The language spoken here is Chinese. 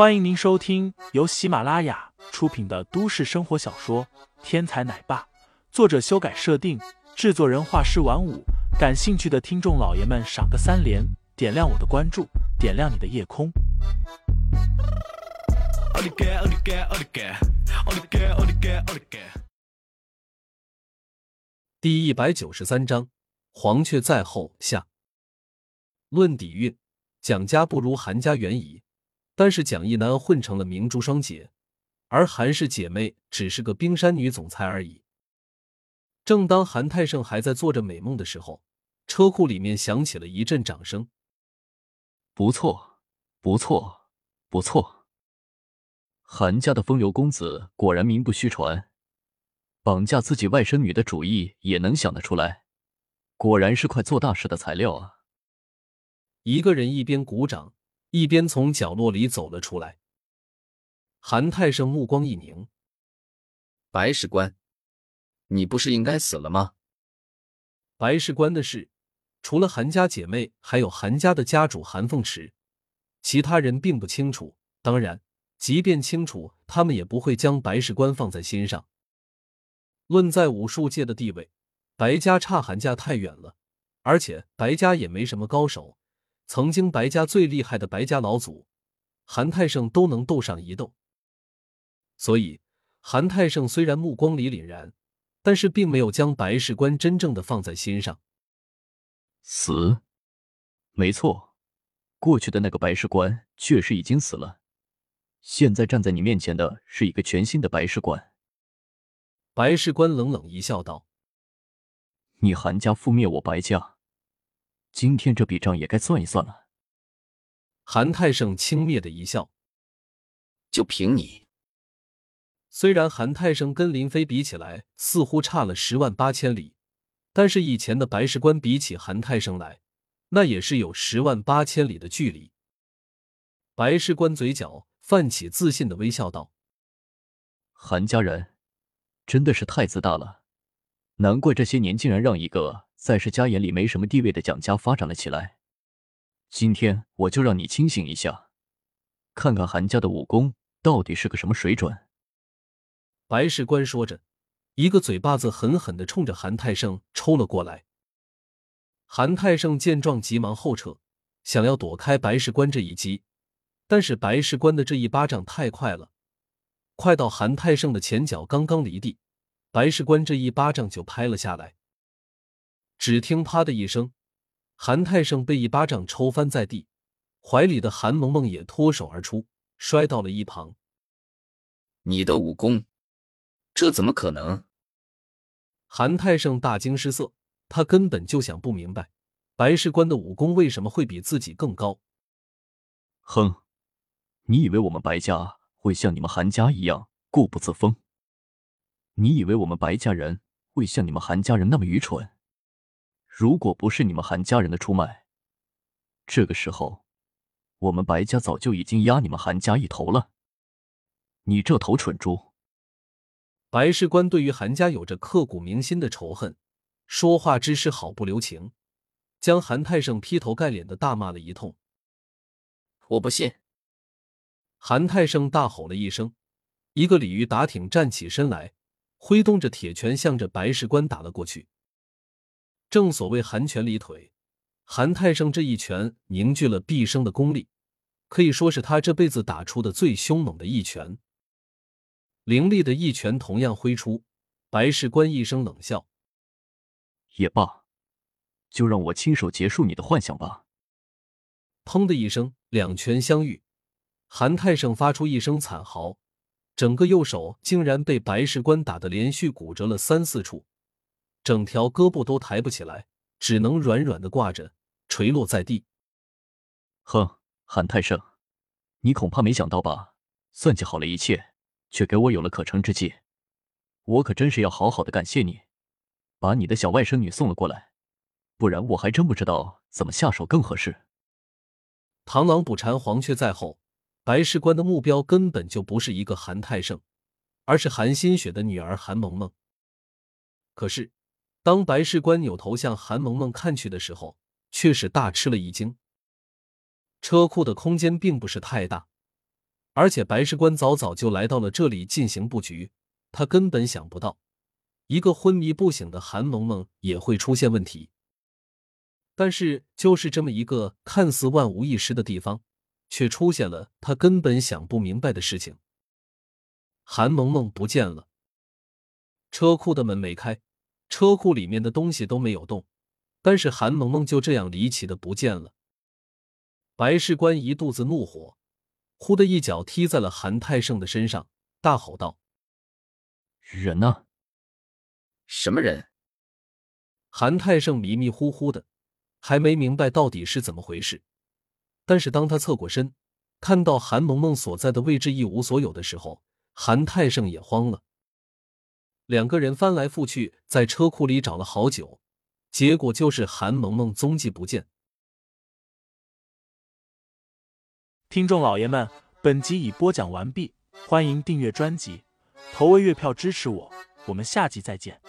欢迎您收听由喜马拉雅出品的都市生活小说《天才奶爸》，作者修改设定，制作人画师晚舞。感兴趣的听众老爷们，赏个三连，点亮我的关注，点亮你的夜空。第一百九十三章，黄雀在后下。论底蕴，蒋家不如韩家远矣。但是蒋一楠混成了明珠双姐，而韩氏姐妹只是个冰山女总裁而已。正当韩泰盛还在做着美梦的时候，车库里面响起了一阵掌声。不错，不错，不错！韩家的风流公子果然名不虚传，绑架自己外甥女的主意也能想得出来，果然是块做大事的材料啊！一个人一边鼓掌。一边从角落里走了出来，韩泰胜目光一凝：“白事官，你不是应该死了吗？”白事官的事，除了韩家姐妹，还有韩家的家主韩凤池，其他人并不清楚。当然，即便清楚，他们也不会将白事官放在心上。论在武术界的地位，白家差韩家太远了，而且白家也没什么高手。曾经白家最厉害的白家老祖韩泰胜都能斗上一斗，所以韩泰胜虽然目光里凛然，但是并没有将白事官真正的放在心上。死，没错，过去的那个白事官确实已经死了，现在站在你面前的是一个全新的白事官。白事官冷冷一笑，道：“你韩家覆灭我白家。”今天这笔账也该算一算了。韩泰胜轻蔑的一笑：“就凭你。”虽然韩泰胜跟林飞比起来似乎差了十万八千里，但是以前的白事官比起韩泰胜来，那也是有十万八千里的距离。白事官嘴角泛起自信的微笑，道：“韩家人真的是太自大了，难怪这些年竟然让一个……”在世家眼里没什么地位的蒋家发展了起来。今天我就让你清醒一下，看看韩家的武功到底是个什么水准。白事官说着，一个嘴巴子狠狠的冲着韩泰胜抽了过来。韩泰胜见状，急忙后撤，想要躲开白事官这一击，但是白事官的这一巴掌太快了，快到韩泰胜的前脚刚刚离地，白事官这一巴掌就拍了下来。只听“啪”的一声，韩泰胜被一巴掌抽翻在地，怀里的韩萌萌也脱手而出，摔到了一旁。你的武功，这怎么可能？韩泰胜大惊失色，他根本就想不明白，白事官的武功为什么会比自己更高。哼，你以为我们白家会像你们韩家一样固步自封？你以为我们白家人会像你们韩家人那么愚蠢？如果不是你们韩家人的出卖，这个时候，我们白家早就已经压你们韩家一头了。你这头蠢猪！白事官对于韩家有着刻骨铭心的仇恨，说话之时毫不留情，将韩泰胜劈头盖脸的大骂了一通。我不信！韩泰胜大吼了一声，一个鲤鱼打挺站起身来，挥动着铁拳向着白事官打了过去。正所谓韩拳离腿，韩泰胜这一拳凝聚了毕生的功力，可以说是他这辈子打出的最凶猛的一拳。凌厉的一拳同样挥出，白事官一声冷笑：“也罢，就让我亲手结束你的幻想吧。”砰的一声，两拳相遇，韩泰胜发出一声惨嚎，整个右手竟然被白事官打得连续骨折了三四处。整条胳膊都抬不起来，只能软软的挂着，垂落在地。哼，韩泰盛，你恐怕没想到吧？算计好了一切，却给我有了可乘之机。我可真是要好好的感谢你，把你的小外甥女送了过来，不然我还真不知道怎么下手更合适。螳螂捕蝉，黄雀在后。白事官的目标根本就不是一个韩泰盛，而是韩新雪的女儿韩萌萌。可是。当白事官扭头向韩萌萌看去的时候，却是大吃了一惊。车库的空间并不是太大，而且白事官早早就来到了这里进行布局，他根本想不到，一个昏迷不醒的韩萌萌也会出现问题。但是，就是这么一个看似万无一失的地方，却出现了他根本想不明白的事情。韩萌萌不见了，车库的门没开，车库里面的东西都没有动，但是韩萌萌就这样离奇的不见了。白事官一肚子怒火。忽的一脚踢在了韩泰胜的身上，大吼道：“人呢？什么人？”韩泰胜迷迷糊糊的，还没明白到底是怎么回事。但是当他侧过身，看到韩萌萌所在的位置一无所有的时候，韩泰胜也慌了。两个人翻来覆去在车库里找了好久，结果就是韩萌萌踪迹不见。听众老爷们，本集已播讲完毕，欢迎订阅专辑，投喂月票支持我，我们下集再见。